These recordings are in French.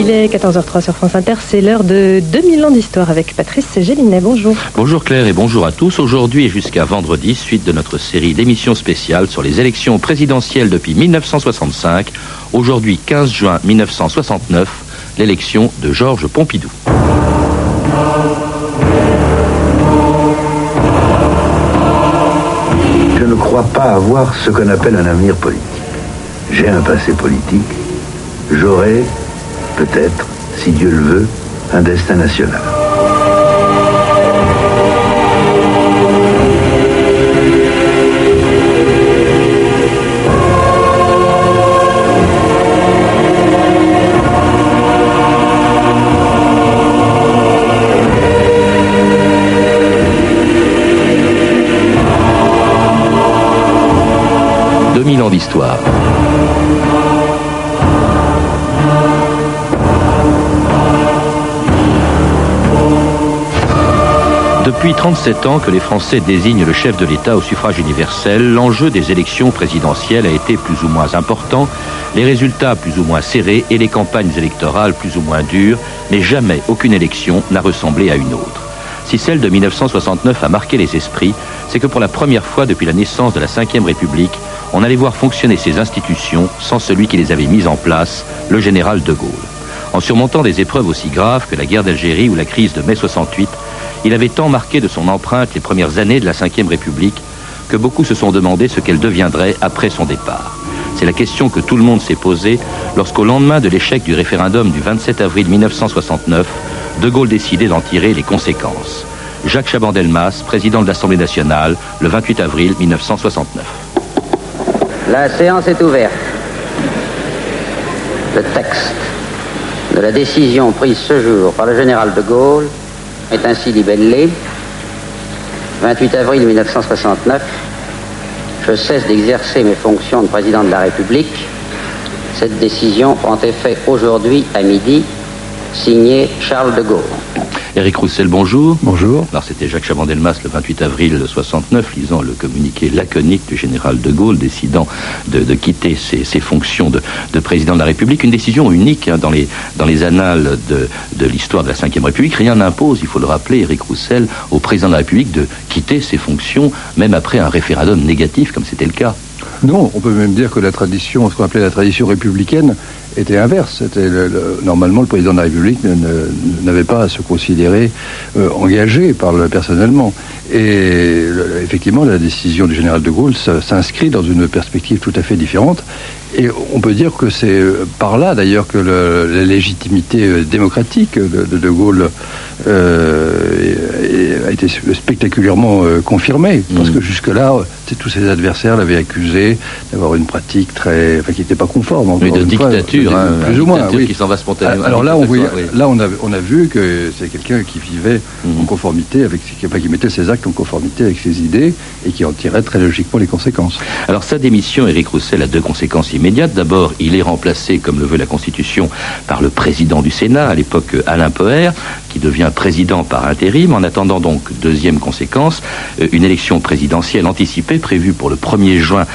Il est 14h03 sur France Inter, c'est l'heure de 2000 ans d'histoire avec Patrice Gélinet. Bonjour. Bonjour Claire et bonjour à tous. Aujourd'hui et jusqu'à vendredi, suite de notre série d'émissions spéciales sur les élections présidentielles depuis 1965, aujourd'hui 15 juin 1969, l'élection de Georges Pompidou. Je ne crois pas avoir ce qu'on appelle un avenir politique. J'ai un passé politique. J'aurai peut-être, si Dieu le veut, un destin national. ans d'histoire. Depuis 37 ans que les Français désignent le chef de l'État au suffrage universel, l'enjeu des élections présidentielles a été plus ou moins important, les résultats plus ou moins serrés et les campagnes électorales plus ou moins dures, mais jamais aucune élection n'a ressemblé à une autre. Si celle de 1969 a marqué les esprits, c'est que pour la première fois depuis la naissance de la Ve République, on allait voir fonctionner ces institutions sans celui qui les avait mises en place, le général de Gaulle. En surmontant des épreuves aussi graves que la guerre d'Algérie ou la crise de mai 68, il avait tant marqué de son empreinte les premières années de la Ve République que beaucoup se sont demandé ce qu'elle deviendrait après son départ. C'est la question que tout le monde s'est posée lorsqu'au lendemain de l'échec du référendum du 27 avril 1969, De Gaulle décidait d'en tirer les conséquences. Jacques Chaban-Delmas, président de l'Assemblée nationale, le 28 avril 1969. La séance est ouverte. Le texte de la décision prise ce jour par le général de Gaulle est ainsi libellé. 28 avril 1969, je cesse d'exercer mes fonctions de président de la République. Cette décision prend effet aujourd'hui à midi, signé Charles de Gaulle. Éric Roussel, bonjour. Bonjour. Alors c'était Jacques Chaban-Delmas le 28 avril 69, lisant le communiqué laconique du général de Gaulle décidant de, quitter ses, fonctions de, président de la République. Une décision unique hein, dans, les, dans les annales de, de l'histoire de la Ve République. Rien n'impose, il faut le rappeler, Éric Roussel, au président de la République de quitter ses fonctions, même après un référendum négatif, comme c'était le cas. Non, on peut même dire que la tradition, ce qu'on appelait la tradition républicaine, était inverse. Normalement le président de la République n'avait pas à se considérer euh, engagé par le, personnellement. Et effectivement, la décision du général de Gaulle s'inscrit dans une perspective tout à fait différente. Et on peut dire que c'est euh, par là d'ailleurs que la légitimité euh, démocratique de De, Gaulle a été spectaculairement confirmée. Parce mmh. que jusque-là, tous ses adversaires l'avaient accusé d'avoir une pratique très, enfin, qui n'était pas conforme. de dictature, hein, plus ou moins, oui. qui s'en va spontanément. Alors là, on, là, on a, on a vu que c'est quelqu'un qui vivait en mhm. conformité avec, enfin, qui mettait ses actes en conformité avec ses idées et qui en tirait très logiquement les conséquences. Alors sa démission, Éric Roussel, a deux conséquences immédiates. D'abord, il est remplacé, comme le veut la Constitution, par le président du Sénat, à l'époque Alain Poher, qui devient président par intérim. En attendant donc, deuxième conséquence, euh, une élection présidentielle anticipée prévue pour le 1er juin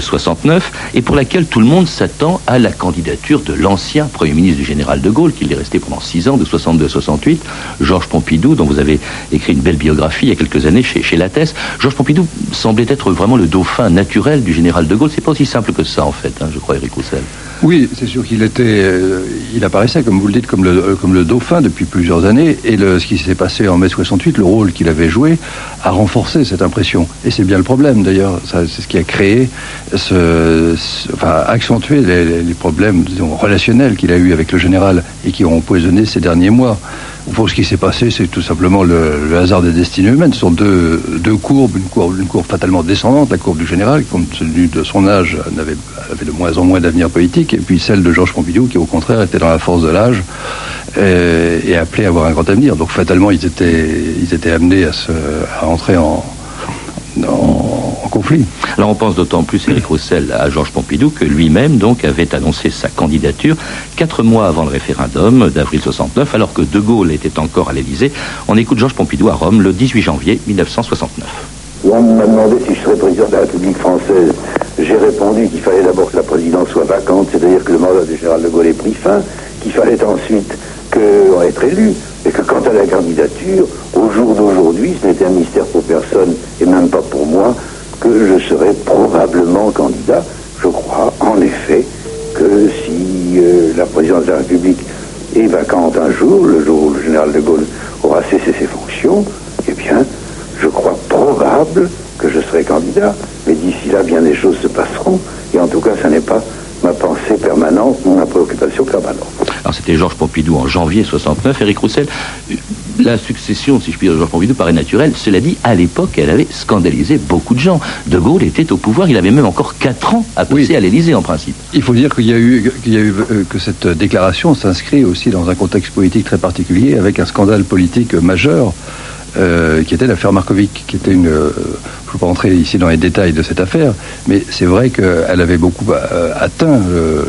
69 euh, et pour laquelle tout le monde s'attend à la candidature de l'ancien Premier ministre du général de Gaulle, qui est resté pendant six ans, de 62 à 68, Georges Pompidou, dont vous avez écrit une belle biographie il y a quelques années chez, chez Lattès. Georges Pompidou semblait être vraiment le dauphin naturel du général de Gaulle. C'est pas aussi simple que ça, en fait, hein, je crois, Eric Roussel. Oui, c'est sûr qu'il était, euh, il apparaissait, comme vous le dites, comme le, euh, comme le dauphin depuis plusieurs années. Et ce qui s'est passé en mai 68, le rôle qu'il avait joué, a renforcé cette impression. Et c'est bien le problème, d'ailleurs. C'est ce qui a créé, enfin, accentué les problèmes disons, qu'il a eu avec le général et qui ont empoisonné ces derniers mois. Ce qui s'est passé, c'est tout simplement le, hasard des destinées humaines. Ce sont deux, courbes, une courbe, une courbe fatalement descendante, la courbe du général, qui, compte tenu de son âge, avait, de moins en moins d'avenir politique, et puis celle de Georges Pompidou, qui au contraire était dans la force de l'âge et, et, appelé à avoir un grand avenir. Donc fatalement, ils étaient, ils étaient amenés à entrer en, en, conflit. Alors on pense d'autant plus, Éric Roussel, à Georges Pompidou, que lui-même donc avait annoncé sa candidature quatre mois avant le référendum d'avril 69, alors que De Gaulle était encore à l'Élysée. On écoute Georges Pompidou à Rome le 18 janvier 1969. On m'a demandé si je serais président de la République française. J'ai répondu qu'il fallait d'abord que la présidence soit vacante, c'est-à-dire que le mandat du général de Gaulle ait pris fin, qu'il fallait ensuite que, être élu, et que quant à la candidature, au jour d'aujourd'hui, ce n'était un mystère pour personne, et même pas pour moi, que je serais probablement candidat. Je crois, en effet, que si euh, la présidence de la République est vacante un jour, le jour où le général de Gaulle aura cessé ses fonctions, eh bien, je crois probable que je serai candidat. Mais d'ici là, bien des choses se passeront. Et en tout cas, ça n'est pas ma pensée permanente, ma préoccupation permanente. Alors c'était Georges Pompidou en janvier 69. Éric Roussel, la succession, si je puis dire, de Georges Pompidou paraît naturelle. Cela dit, à l'époque, elle avait scandalisé beaucoup de gens. De Gaulle était au pouvoir, il avait même encore 4 ans à passer à l'Élysée en principe. Il faut dire qu'il y a eu, qu'il y a eu euh, que cette déclaration s'inscrit aussi dans un contexte politique très particulier avec un scandale politique majeur. Euh, qui était l'affaire Markovic, qui était une. Euh, ne veux pas entrer ici dans les détails de cette affaire, mais c'est vrai qu'elle avait beaucoup atteint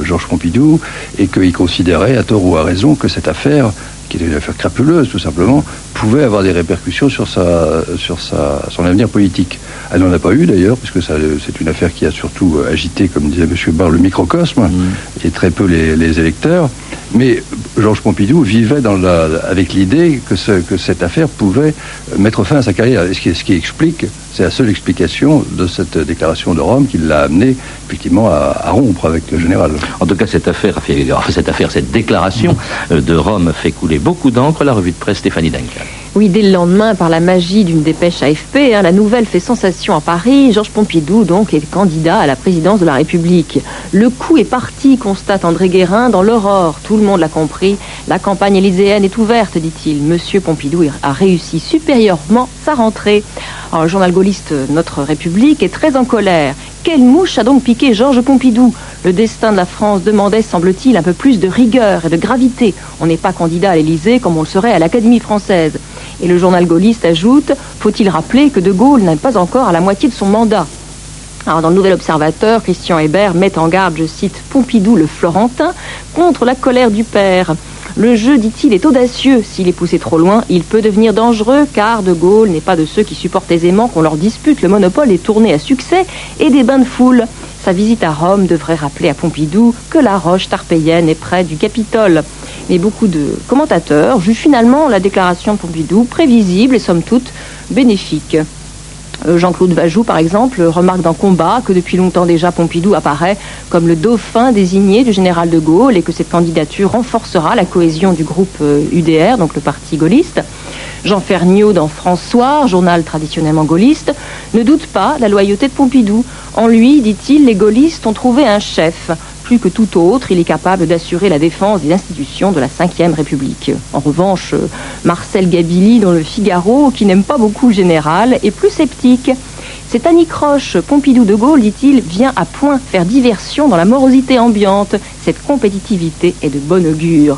Georges Pompidou et qu'il considérait, à tort ou à raison, que cette affaire qui était une affaire crapuleuse tout simplement, pouvait avoir des répercussions sur, sa, sur sa, son avenir politique. Elle n'en a pas eu d'ailleurs, puisque c'est une affaire qui a surtout agité, comme disait M. Barr, le microcosme, mmh. et très peu les, les électeurs. Mais Georges Pompidou vivait dans la, avec l'idée que, ce, que, cette affaire pouvait mettre fin à sa carrière. ce qui, ce qui explique, c'est la seule explication de cette déclaration de Rome qui l'a amené effectivement à, rompre avec le général. En tout cas, cette affaire, cette déclaration mmh. de Rome fait couler beaucoup d'encre. La revue de presse Stéphanie Duncan. Oui, dès le lendemain, par la magie d'une dépêche AFP, hein, la nouvelle fait sensation à Paris. Georges Pompidou, donc, est candidat à la présidence de la République. Le coup est parti, constate André Guérin dans l'Aurore. Tout le monde l'a compris. La campagne élyséenne est ouverte, dit-il. Monsieur Pompidou a réussi supérieurement sa rentrée. Alors, le journal gaulliste Notre République est très en colère. Quelle mouche a donc piqué Georges Pompidou? Le destin de la France demandait, semble-t-il, un peu plus de rigueur et de gravité. On n'est pas candidat à l'Élysée comme on le serait à l'Académie française. Et le journal gaulliste ajoute Faut-il rappeler que De Gaulle n'est pas encore à la moitié de son mandat? Alors dans le Nouvel Observateur, Christian Hébert met en garde, je cite, Pompidou le Florentin contre la colère du père. Le jeu, dit-il, est audacieux. S'il est poussé trop loin, il peut devenir dangereux, car De Gaulle n'est pas de ceux qui supportent aisément qu'on leur dispute le monopole est tourné à succès et des bains de foule. Sa visite à Rome devrait rappeler à Pompidou que la roche tarpéienne est près du Capitole. Mais beaucoup de commentateurs jugent finalement la déclaration Pompidou prévisible et somme toute bénéfique. Euh, Jean-Claude Vajou, par exemple, remarque dans Combat que depuis longtemps déjà Pompidou apparaît comme le dauphin désigné du général de Gaulle et que cette candidature renforcera la cohésion du groupe UDR, euh, donc le parti gaulliste. Jean Ferniaud dans François, journal traditionnellement gaulliste, ne doute pas la loyauté de Pompidou. En lui, dit-il, les gaullistes ont trouvé un chef, plus que tout autre, il est capable d'assurer la défense des institutions de la Ve République. En revanche, Marcel Gabilly dans le Figaro, qui n'aime pas beaucoup le général, est plus sceptique. Cette anicroche Pompidou de Gaulle, dit-il, vient à point faire diversion dans la morosité ambiante. Cette compétitivité est de bon augure.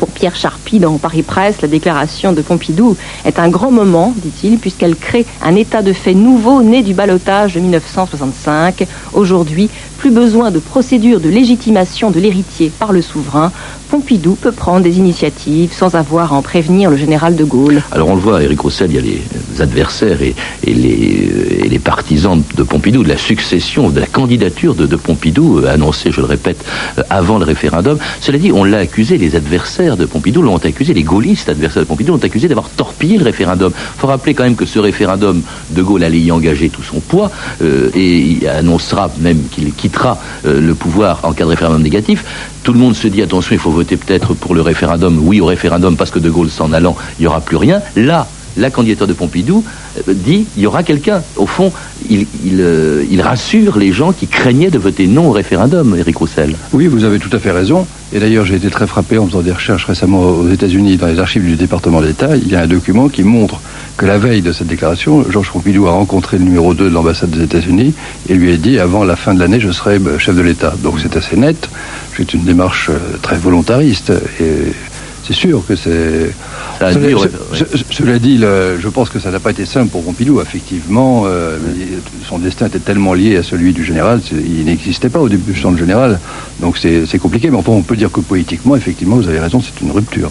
Pour Pierre Charpie dans Paris Presse, la déclaration de Pompidou est un grand moment, dit-il, puisqu'elle crée un état de fait nouveau né du balotage de 1965. Aujourd'hui, plus besoin de procédure de légitimation de l'héritier par le souverain. Pompidou peut prendre des initiatives sans avoir à en prévenir le général de Gaulle. Alors on le voit, Éric Roussel, il y a les adversaires et, les, les, partisans de Pompidou, de la succession, de la candidature de, Pompidou, euh, annoncée, je le répète, euh, avant le référendum. Cela dit, on l'a accusé, les adversaires de Pompidou l'ont accusé, les gaullistes adversaires de Pompidou l'ont accusé d'avoir torpillé le référendum. Il faut rappeler quand même que ce référendum, de Gaulle allait y engager tout son poids euh, et il annoncera même qu'il quittera le pouvoir en cas de référendum négatif. Tout le monde se dit attention, il faut voter peut-être pour le référendum, oui au référendum, parce que De Gaulle s'en allant, il n'y aura plus rien. Là, la candidature de Pompidou euh, dit il y aura quelqu'un. Au fond, il, euh, il, rassure les gens qui craignaient de voter non au référendum, Éric Roussel. Oui, vous avez tout à fait raison. Et d'ailleurs, j'ai été très frappé en faisant des recherches récemment aux États-Unis, dans les archives du département d'État. Il y a un document qui montre que la veille de cette déclaration, Georges Pompidou a rencontré le numéro 2 de l'ambassade des États-Unis et lui a dit avant la fin de l'année, je serai euh, chef de l'État. Donc c'est assez net. C'est une démarche très volontariste. Et c'est sûr que c'est. Cela, dit, je pense que ça n'a pas été simple pour Pompidou. Effectivement, euh, son destin était tellement lié à celui du général, il n'existait pas au début du champ de général. Donc c'est compliqué, mais enfin, on peut dire que politiquement, effectivement, vous avez raison, c'est une rupture.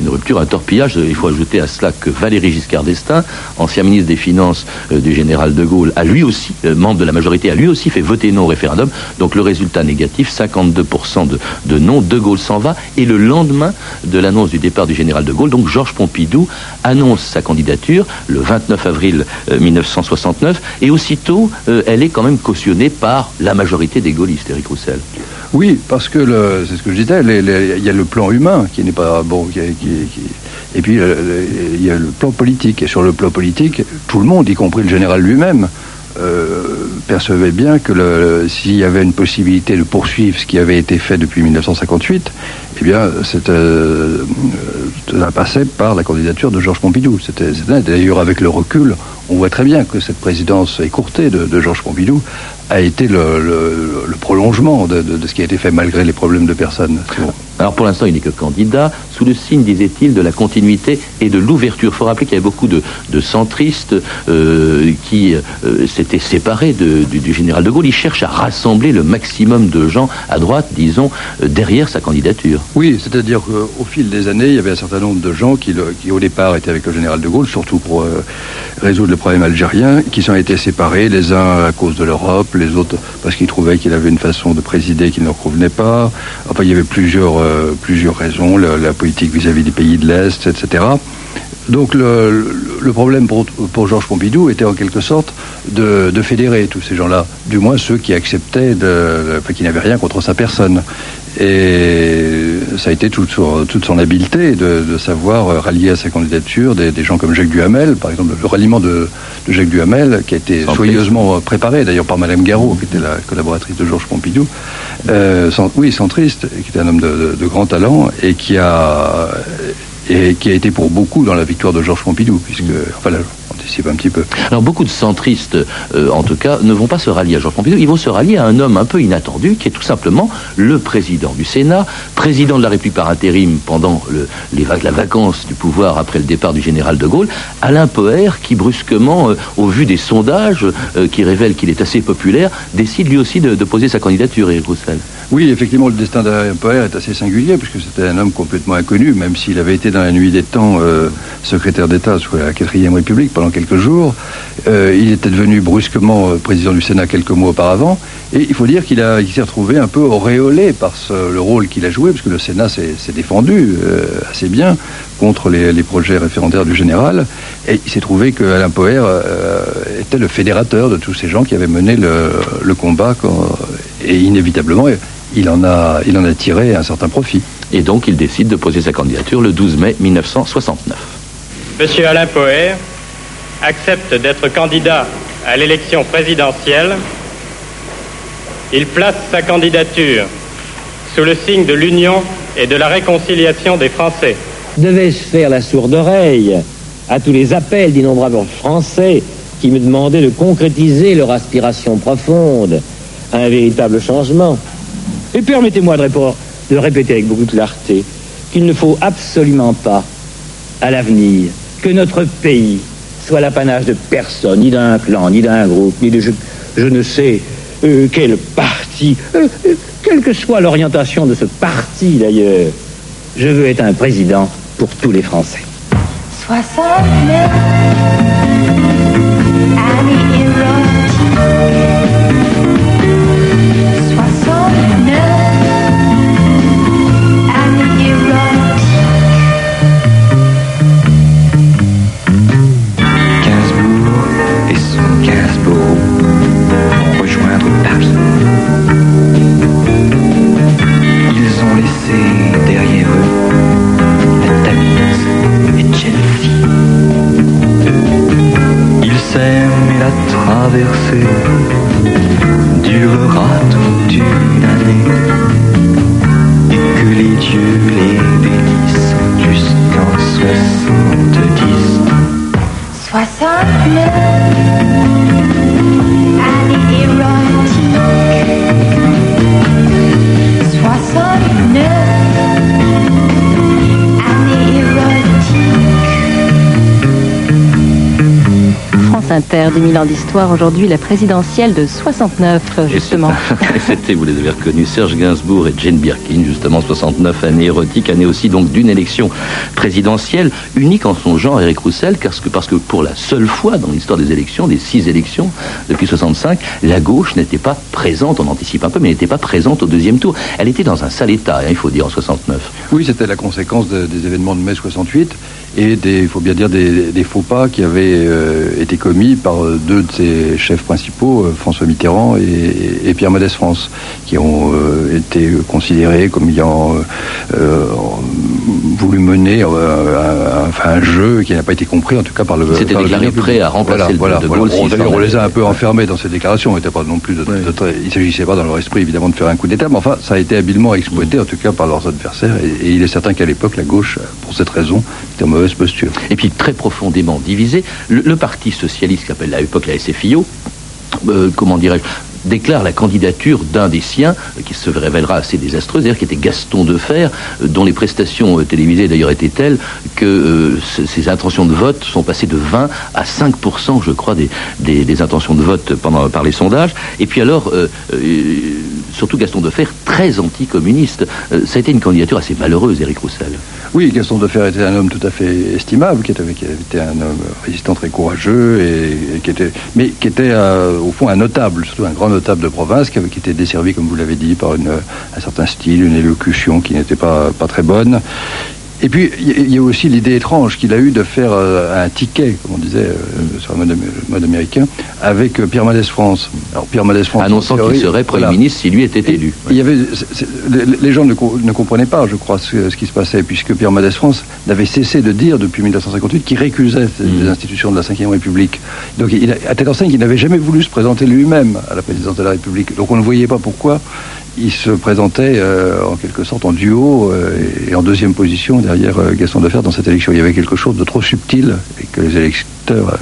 Une rupture, un torpillage. Il faut ajouter à cela que Valéry Giscard d'Estaing, ancien ministre des Finances euh, du général de Gaulle, a lui aussi, euh, membre de la majorité, a lui aussi fait voter non au référendum. Donc le résultat négatif, 52% de, de non, De Gaulle s'en va. Et le lendemain de l'annonce du départ du général de Gaulle, donc Georges Pompidou annonce sa candidature le 29 avril 1969. Et aussitôt, elle est quand même cautionnée par la majorité des gaullistes, Éric Roussel. Oui, parce que c'est ce que je disais, il y a le plan humain qui n'est pas bon, qui, et puis il y a le plan politique. Et sur le plan politique, tout le monde, y compris le général lui-même, euh, percevait bien que s'il y avait une possibilité de poursuivre ce qui avait été fait depuis 1958, eh bien, c'était, euh, cela passait par la candidature de Georges Pompidou. C'était, d'ailleurs avec le recul, on voit très bien que cette présidence écourtée de Georges Pompidou a été le, prolongement de, ce qui a été fait malgré les problèmes de personnes. Alors pour l'instant, il n'est que candidat, sous le signe, disait-il, de la continuité et de l'ouverture. Il faut rappeler qu'il y avait beaucoup de, centristes euh, qui euh, s'étaient séparés du, général de Gaulle. Il cherche à rassembler le maximum de gens à droite, disons, euh, derrière sa candidature. Oui, c'est-à-dire qu'au fil des années, il y avait un certain nombre de gens qui, qui au départ, étaient avec le général de Gaulle, surtout pour résoudre le problème algérien, qui sont été séparés, les uns à cause de l'Europe, les autres parce qu'ils trouvaient qu'il avait une façon de présider qui ne leur convenait pas. Enfin, il y avait plusieurs, euh, plusieurs raisons, la, politique vis-à-vis des pays de l'Est, etc. Donc le, problème pour, Georges Pompidou était en quelque sorte de, fédérer tous ces gens-là, du moins ceux qui acceptaient, de, qui n'avaient rien contre sa personne. Et ça a été toute son, toute son habileté de, savoir rallier à sa candidature des, gens comme Jacques Duhamel, par exemple le ralliement de, Jacques Duhamel, qui a été soigneusement préparé d'ailleurs par Madame Garot, qui était la collaboratrice de Georges Pompidou, euh, oui, centriste, qui était un homme de, de grand talent et qui a et qui a été pour beaucoup dans la victoire de Georges Pompidou, puisque, enfin, un petit peu. Alors beaucoup de centristes, euh, en tout cas, ne vont pas se rallier à Georges Pompidou, ils vont se rallier à un homme un peu inattendu, qui est tout simplement le président du Sénat, président de la République par intérim pendant le, les, la vacance du pouvoir après le départ du général de Gaulle, Alain Poher, qui brusquement, euh, au vu des sondages euh, qui révèlent qu'il est assez populaire, décide lui aussi de, poser sa candidature, Roussel. Oui, effectivement, le destin d'Alain Poher est assez singulier, puisque c'était un homme complètement inconnu, même s'il avait été dans la nuit des temps secrétaire d'État sous la quatrième République pendant quelques jours. Euh, il était devenu brusquement euh, président du Sénat quelques mois auparavant. Et il faut dire qu'il s'est retrouvé un peu auréolé par le rôle qu'il a joué, parce que le Sénat s'est défendu euh, assez bien contre les, projets référendaires du général. Et il s'est trouvé que Alain Poher était le fédérateur de tous ces gens qui avaient mené le, combat. et inévitablement, il en, a, il en a tiré un certain profit. Et donc il décide de poser sa candidature le 12 mai 1969. Monsieur Alain Poher accepte d'être candidat à l'élection présidentielle, il place sa candidature sous le signe de l'union et de la réconciliation des Français. Devais-je faire la sourde oreille à tous les appels d'innombrables Français qui me demandaient de concrétiser leur aspiration profonde à un véritable changement Et permettez-moi de, de répéter avec beaucoup de clarté qu'il ne faut absolument pas, à l'avenir, que notre pays soit l'apanage de personne, ni d'un clan, ni d'un groupe, ni de je, ne sais euh, quel parti, euh, euh, quelle que soit l'orientation de ce parti d'ailleurs. Je veux être un président pour tous les Français. 69 Inter, 10 000 ans d'histoire, aujourd'hui la présidentielle de 69, justement. C'était, vous les avez reconnus, Serge Gainsbourg et Jane Birkin, justement 69, année érotique, année aussi donc d'une élection présidentielle unique en son genre, Eric Roussel, parce que, parce que pour la seule fois dans l'histoire des élections, des six élections depuis 65, la gauche n'était pas présente, on anticipe un peu, mais n'était pas présente au deuxième tour. Elle était dans un sale état, hein, il faut dire, en 69. Oui, c'était la conséquence des événements de mai 68 et des, il faut bien dire, des, faux pas qui avaient euh, été commis par euh, deux de ses chefs principaux, euh, François Mitterrand et, Pierre Mendès France, qui ont été considérés comme ayant voulu mener un, jeu qui n'a pas été compris, en tout cas par le. C'était déclaré prêt à remplacer le voilà, de Gaulle. on les a un peu enfermés dans ces déclarations. Il pas non plus de, il s'agissait pas dans leur esprit évidemment de faire un coup d'État, mais enfin ça a été habilement exploité, en tout cas par leurs adversaires. Et, il est certain qu'à l'époque, la gauche, pour cette raison, était en mauvaise posture. Et puis très profondément divisé, le, Parti socialiste, qui s'appelle à l'époque la SFIO, euh, comment dirais-je, déclare la candidature d'un des siens, euh, qui se révélera assez désastreux, d'ailleurs qui était Gaston Defer, euh, dont les prestations télévisées d'ailleurs étaient telles que ses intentions de vote sont passées de 20 à 5%, je crois, des, des, intentions de vote pendant, par les sondages. Et puis alors, surtout Gaston Defer, très anticommuniste. ça a été une candidature assez malheureuse, Éric Roussel. Oui, Gaston Defer était un homme tout à fait estimable, qui était, un homme résistant très courageux, mais qui était euh, au fond un notable, surtout un grand notable de province, qui, avait, qui était desservi, comme vous l'avez dit, par un certain style, une élocution qui n'était pas très bonne. Et puis, il y a aussi l'idée étrange qu'il a eu de faire euh, un ticket, comme on disait euh, sur le mode, américain, avec euh, Pierre Mendès France. Alors, Pierre Mendès France. Annonçant qu'il serait Premier ministre si lui était élu. Il y avait, les gens ne, comprenaient pas, je crois, ce, qui se passait, puisque Pierre Mendès France n'avait cessé de dire depuis 1958 qu'il récusait les mm. institutions de la Ve République. Donc, il, à telle enseigne qu'il n'avait jamais voulu se présenter lui-même à la présidence de la République. Donc, on ne voyait pas pourquoi il se présentait euh, en quelque sorte en duo euh, et en deuxième position derrière euh, Gaston Defer dans cette élection. Il y avait quelque chose de trop subtil et que les électeurs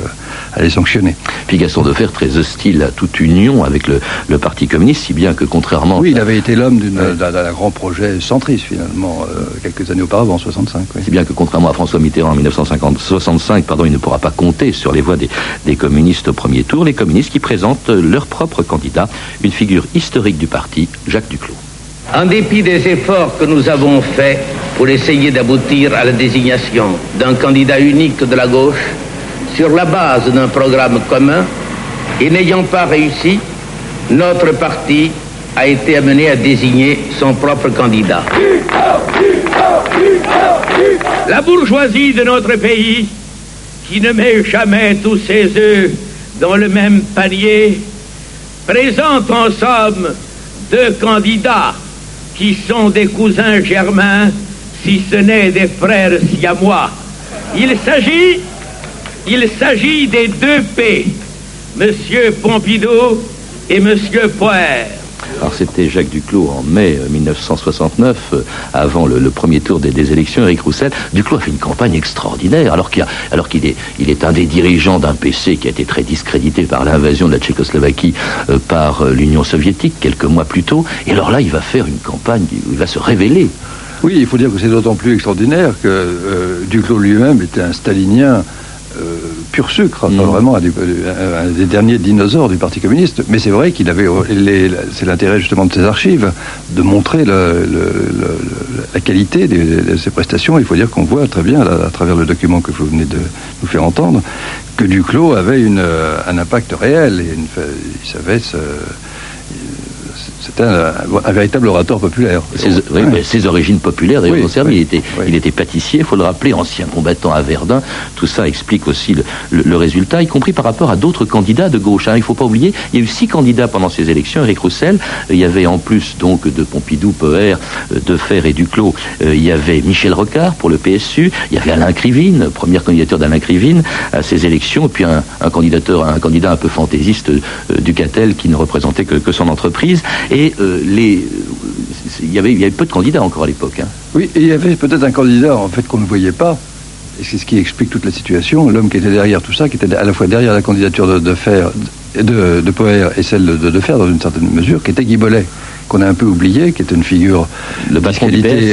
allaient sanctionner. Puis Gaston Defer très hostile à toute union avec le, Parti communiste, si bien que contrairement... Oui, il avait été l'homme d'un grand projet centriste finalement, quelques années auparavant, en 65. Si bien que contrairement à François Mitterrand en 1965, pardon, il ne pourra pas compter sur les voix des, des communistes au premier tour, les communistes qui présentent leur propre candidat, une figure historique du parti, Jacques en dépit des efforts que nous avons faits pour essayer d'aboutir à la désignation d'un candidat unique de la gauche sur la base d'un programme commun et n'ayant pas réussi, notre parti a été amené à désigner son propre candidat. La bourgeoisie de notre pays, qui ne met jamais tous ses œufs dans le même panier, présente en somme deux candidats qui sont des cousins germains, si ce n'est des frères siamois. Il s'agit, il s'agit des deux P, Monsieur Pompidou et Monsieur Poire. Alors c'était Jacques Duclos en mai 1969, euh, euh, avant le, premier tour des, élections, Eric Roussel. Duclos a fait une campagne extraordinaire, alors qu'il est, un des dirigeants d'un PC qui a été très discrédité par l'invasion de la Tchécoslovaquie euh, par l'Union soviétique quelques mois plus tôt. Et alors là, il va faire une campagne, il va se révéler. Oui, il faut dire que c'est d'autant plus extraordinaire que Duclos lui-même était un stalinien pur sucre, mm. vraiment un des, derniers dinosaures du Parti communiste. Mais c'est vrai qu'il avait, c'est l'intérêt justement de ses archives, de montrer la qualité de, ses prestations. Il faut dire qu'on voit très bien, à, travers le document que vous venez de nous faire entendre, que Duclos avait une, un impact réel et il savait se c'était un, véritable orateur populaire. Ses, origines populaires, d'ailleurs, il, était, il était pâtissier, il faut le rappeler, ancien combattant à Verdun. Tout ça explique aussi le, résultat, y compris par rapport à d'autres candidats de gauche. Hein. Il ne faut pas oublier, il y a eu six candidats pendant ces élections. Eric Roussel, il y avait en plus donc de Pompidou, Poher, euh, Defer et Duclos, euh, il y avait Michel Rocard pour le PSU, il y avait Alain Krivine, première candidature d'Alain Krivine à ces élections, et puis un, un, un candidat un peu fantaisiste, euh, Ducatel, qui ne représentait que, que son entreprise. Et euh, les, il, y avait, il y avait peu de candidats encore à l'époque. Hein. Oui, et il y avait peut-être un candidat en fait qu'on ne voyait pas. Et c'est ce qui explique toute la situation. L'homme qui était derrière tout ça, qui était à la fois derrière la candidature de, de Fer de, de Poher et celle de, de Fer, dans une certaine mesure, qui était Guy Bollet qu'on a un peu oublié, qui était une figure Le PS.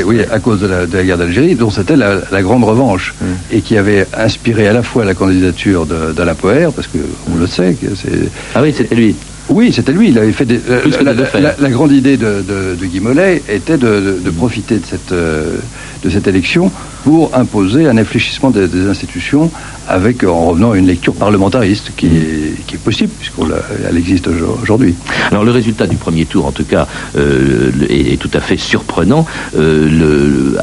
oui, à cause de la, de la guerre d'Algérie, dont c'était la, la grande revanche, Mm. et qui avait inspiré à la fois la candidature de- d'Alain Poher, parce que on le sait, que c'est Ah oui, c'était lui. Oui, c'était lui. Il avait fait des, euh, la, de la- faire. la- la grande idée de, de- de Guy Mollet était de, profiter de cette, euh, de cette élection pour imposer un infléchissement des, institutions avec, en revenant à une lecture parlementariste qui, est, possible puisqu'elle existe aujourd- aujourd'hui. Alors le résultat du premier tour, en tout cas, euh, est, tout à fait surprenant. Euh,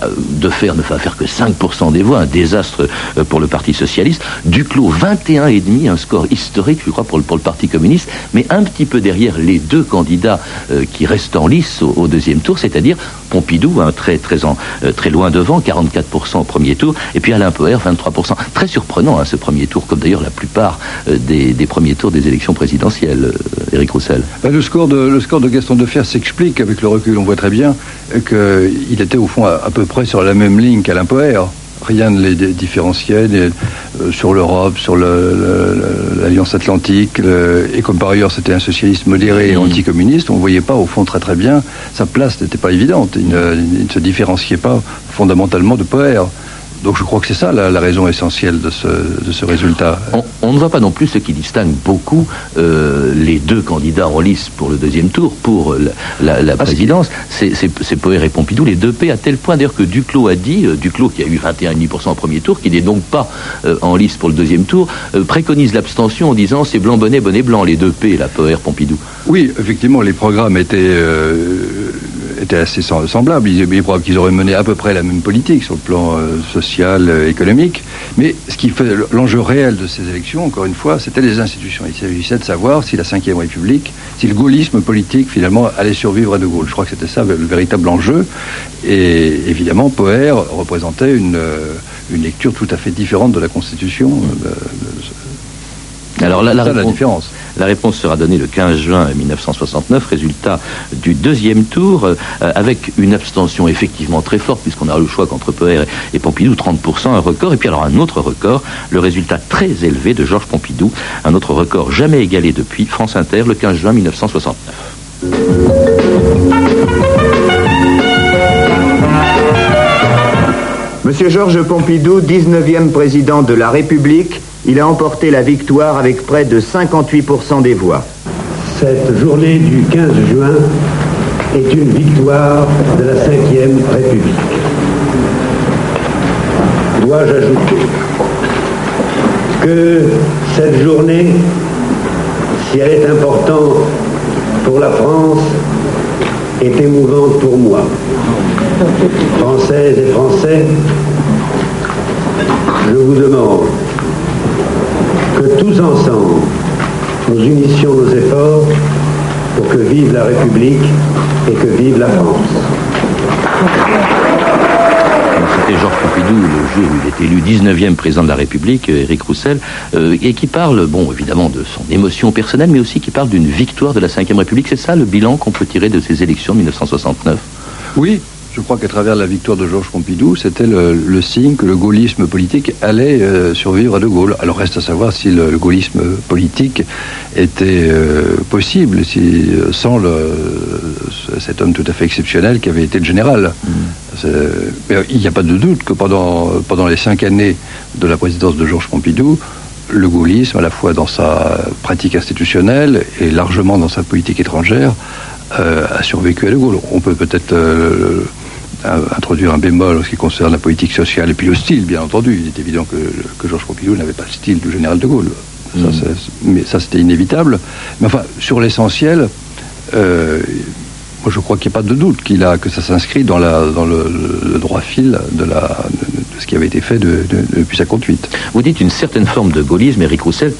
de faire ne va faire que 5% des voix, un désastre euh, pour le Parti socialiste. Duclos 21,5, un score historique, je crois, pour le, Parti communiste, mais un petit peu derrière les deux candidats euh, qui restent en lice au, deuxième tour, c'est-à-dire Pompidou, très, très, en, très loin devant, 44% au premier tour, et puis Alain Poher, 23%. Très surprenant hein, ce premier tour, comme d'ailleurs la plupart euh, des, premiers tours des élections présidentielles, euh, Éric Roussel. Ben, le, score de, le de Gaston Defer s'explique avec le recul. On voit très bien euh, qu'il était au fond à, à peu près sur la même ligne qu'Alain Poher. Rien ne les différenciait des- euh, sur l'Europe, sur l'Alliance Atlantique. le- et comme par ailleurs c'était un socialiste modéré et Mhm. anticommuniste, on ne voyait pas au fond très très bien. Sa place n'était pas évidente. Il ne, il ne se différenciait pas fondamentalement de Poher. Donc je crois que c'est ça la, la raison essentielle de ce, de ce résultat. On, on ne voit pas non plus ce qui distingue beaucoup euh, les deux candidats en lice pour le deuxième tour, pour la, la- la Ah, présidence. C'est Poher et Pompidou, les deux P, à tel point d'ailleurs que Duclos a dit, euh, Duclos qui a eu 21,5% au premier tour, qui n'est donc pas euh, en lice pour le deuxième tour, préconise l'abstention en disant c'est blanc, bonnet, bonnet, blanc, les deux P, la Poher, Pompidou. Oui, effectivement, les programmes étaient, étaient assez sem- semblables. Il est probable qu'ils auraient mené à peu près la même politique sur le plan euh, social, euh, économique. Mais ce qui fait l'enjeu réel de ces élections, encore une fois, c'était les institutions. Il s'agissait de savoir si la Ve République, si le gaullisme politique, finalement, allait survivre à De Gaulle. Je crois que c'était ça le véritable enjeu. Et évidemment, Poher représentait une, euh, une lecture tout à fait différente de la Constitution. Alors la, la différence. La réponse sera donnée le 15 juin 1969, résultat du deuxième tour, euh, avec une abstention effectivement très forte, puisqu'on a le choix qu'entre Poher et, et Pompidou, 30%, un record, et puis alors un autre record, le résultat très élevé de Georges Pompidou, un autre record jamais égalé depuis France Inter, le 15 juin 1969. Monsieur Georges Pompidou, 19e président de la République, il a emporté la victoire avec près de 58% des voix. Cette journée du 15 juin est une victoire de la Ve République. Dois-je ajouter que cette journée, si elle est importante pour la France, est émouvante pour moi. Françaises et Français, je vous demande que tous ensemble, nous unissions nos efforts pour que vive la République et que vive la France. C'était Georges Pompidou le jour où il est élu 19e président de la République, euh, Éric Roussel, euh, et qui parle, bon, évidemment, de son émotion personnelle, mais aussi qui parle d'une victoire de la Ve République. C'est ça le bilan qu'on peut tirer de ces élections de 1969 Oui, je crois qu'à travers la victoire de Georges Pompidou, c'était le, le signe que le gaullisme politique allait euh, survivre à De Gaulle. Alors reste à savoir si le, le gaullisme politique était euh, possible si, euh, sans le, cet homme tout à fait exceptionnel qui avait été le général. Mais il n'y a pas de doute que pendant, pendant les cinq années de la présidence de Georges Pompidou, le gaullisme, à la fois dans sa pratique institutionnelle et largement dans sa politique étrangère, euh, a survécu à De Gaulle. On peut peut-être euh, introduire un bémol en ce qui concerne la politique sociale et puis le style, bien entendu. Il est évident que, que Georges Pompidou n'avait pas le style du général De Gaulle. Ça, Mm. mais ça, c'était inévitable. Mais enfin, sur l'essentiel, euh, moi, je crois qu'il n'y a pas de doute qu'il a, que ça s'inscrit dans, la, dans le, le droit fil de, la, de, de ce qui avait été fait de- de- depuis 58. Vous dites une certaine forme de gaullisme, Éric Roussel.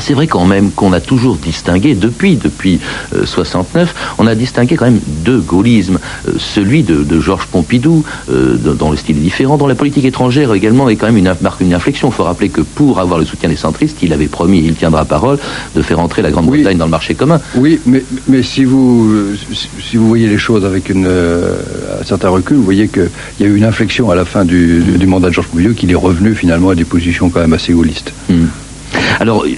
C'est vrai quand même qu'on a toujours distingué, depuis, depuis euh, 69, on a distingué quand même deux gaullismes. Euh, celui de, de Georges Pompidou, euh, dont le style est différent, dont la politique étrangère également est quand même une, marque une inflexion. Il faut rappeler que pour avoir le soutien des centristes, il avait promis, et il tiendra parole, de faire entrer la Grande-Bretagne dans le marché commun. Oui, mais, mais si, vous, si- si vous voyez les choses avec une, euh, un certain recul, vous voyez qu'il y a eu une inflexion à la fin du, du mandat de Georges Pompidou qu'il est revenu finalement à des positions quand même assez gaullistes. Hmm. Alors, euh,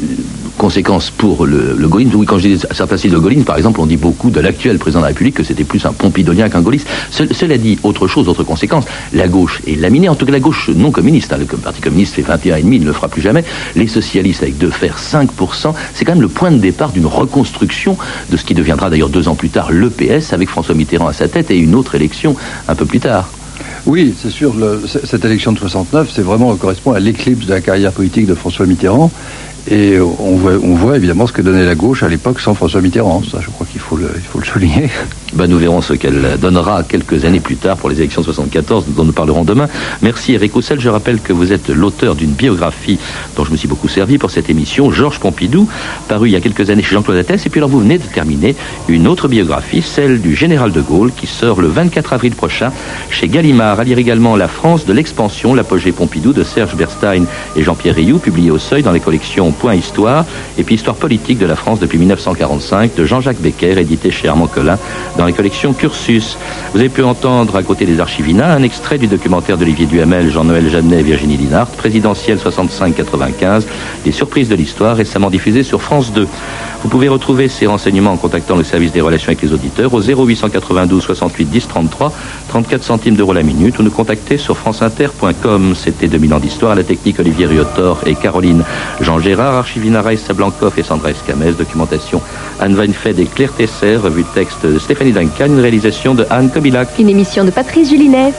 conséquences pour le, le gaullisme. Oui, quand je dis sites de gaullisme, par exemple, on dit beaucoup de l'actuel président de la République que c'était plus un pompidolien qu'un gaulliste. Ce- cela dit, autre chose, autre conséquence, la gauche est laminée, en tout cas la gauche non communiste. hein. le Parti communiste fait 21,5, il ne le fera plus jamais. Les socialistes avec deux fers, 5%, c'est quand même le point de départ d'une reconstruction de ce qui deviendra d'ailleurs deux ans plus tard le PS, avec François Mitterrand à sa tête et une autre élection un peu plus tard. Oui, c'est sûr, cette élection de 69, c'est vraiment correspond à l'éclipse de la carrière politique de François Mitterrand. Et on voit, on voit évidemment ce que donnait la gauche à l'époque sans François Mitterrand. Ça, je crois qu'il faut le, il faut le souligner. Ben, nous verrons ce qu'elle donnera quelques années plus tard pour les élections de 74 dont nous parlerons demain. Merci Eric Roussel. Je rappelle que vous êtes l'auteur d'une biographie dont je me suis beaucoup servi pour cette émission, Georges Pompidou, parue il y a quelques années chez Jean-Claude Attès. Et puis alors vous venez de terminer une autre biographie, celle du général de Gaulle, qui sort le 24 avril prochain chez Gallimard. À lire également La France de l'expansion, l'apogée Pompidou de Serge Berstein et Jean-Pierre Rioux, publié au Seuil dans les collections Point Histoire, et puis Histoire politique de la France depuis 1945 de Jean-Jacques Becker, édité chez Armand Collin dans les collections Cursus. Vous avez pu entendre à côté des archivina un extrait du documentaire d'Olivier Duhamel, Jean-Noël Jeannet et Virginie Linhart, présidentielle 65-95, des surprises de l'histoire, récemment diffusée sur France 2. Vous pouvez retrouver ces renseignements en contactant le service des relations avec les auditeurs au 0892 68 10 33, 34 centimes d'euros la minute ou nous contacter sur franceinter.com. C'était 2000 ans d'histoire la technique Olivier Riotor et Caroline Jean Archivina Raïssa Blancoff et Sandra Escamès, documentation Anne Weinfeld et Claire Tesser, revue texte de Stéphanie Duncan, une réalisation de Anne Kobilac. Une émission de Patrice Julinet.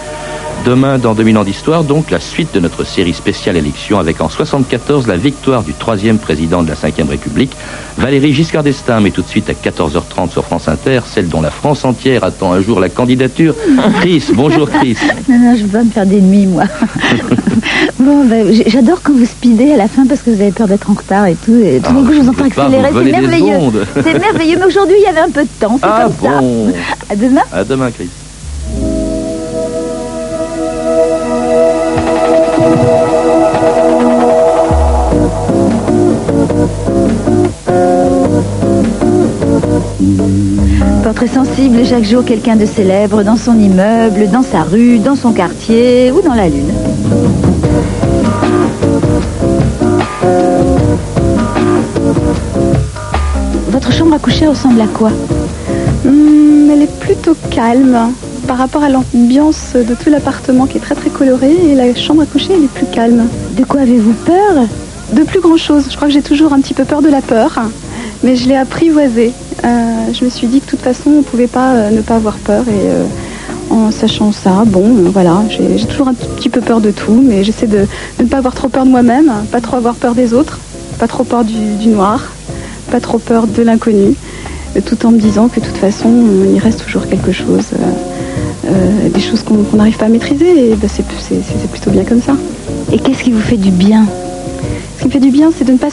Demain, dans 2000 ans d'histoire, donc la suite de notre série spéciale élection avec en 74 la victoire du troisième président de la Ve République, Valérie Giscard d'Estaing. Mais tout de suite à 14h30 sur France Inter, celle dont la France entière attend un jour la candidature. Chris, bonjour Chris. Non, non, je veux pas me faire d'ennemis, moi. bon, ben, j- j'adore quand vous speedez à la fin parce que vous avez peur d'être en retard et tout. Et tout Ah, d'un coup, je vous entends accélérer. C'est merveilleux. C'est merveilleux. Mais aujourd'hui, il y avait un peu de temps. C'est Ah comme bon ça. À demain. À demain Chris. Portrait sensible, chaque jour, quelqu'un de célèbre dans son immeuble, dans sa rue, dans son quartier ou dans la lune. Votre chambre à coucher ressemble à quoi? Hum, elle est plutôt calme par rapport à l'ambiance de tout l'appartement qui est très très coloré et la chambre à coucher elle est plus calme. De quoi avez-vous peur? De plus grand chose. Je crois que j'ai toujours un petit peu peur de la peur, mais je l'ai apprivoisée. Euh, je me suis dit que de toute façon on ne pouvait pas euh, ne pas avoir peur et euh, en sachant ça, bon voilà, j'ai toujours un petit peu peur de tout, mais j'essaie de, de ne pas avoir trop peur de moi-même, pas trop avoir peur des autres, pas trop peur du, du noir, pas trop peur de l'inconnu, tout en me disant que de toute façon il reste toujours quelque chose. euh, des choses qu'on n'arrive pas à maîtriser et ben, c'est plutôt bien comme ça. Et qu'est-ce qui vous fait du bien? Ce qui me fait du bien, c'est de ne pas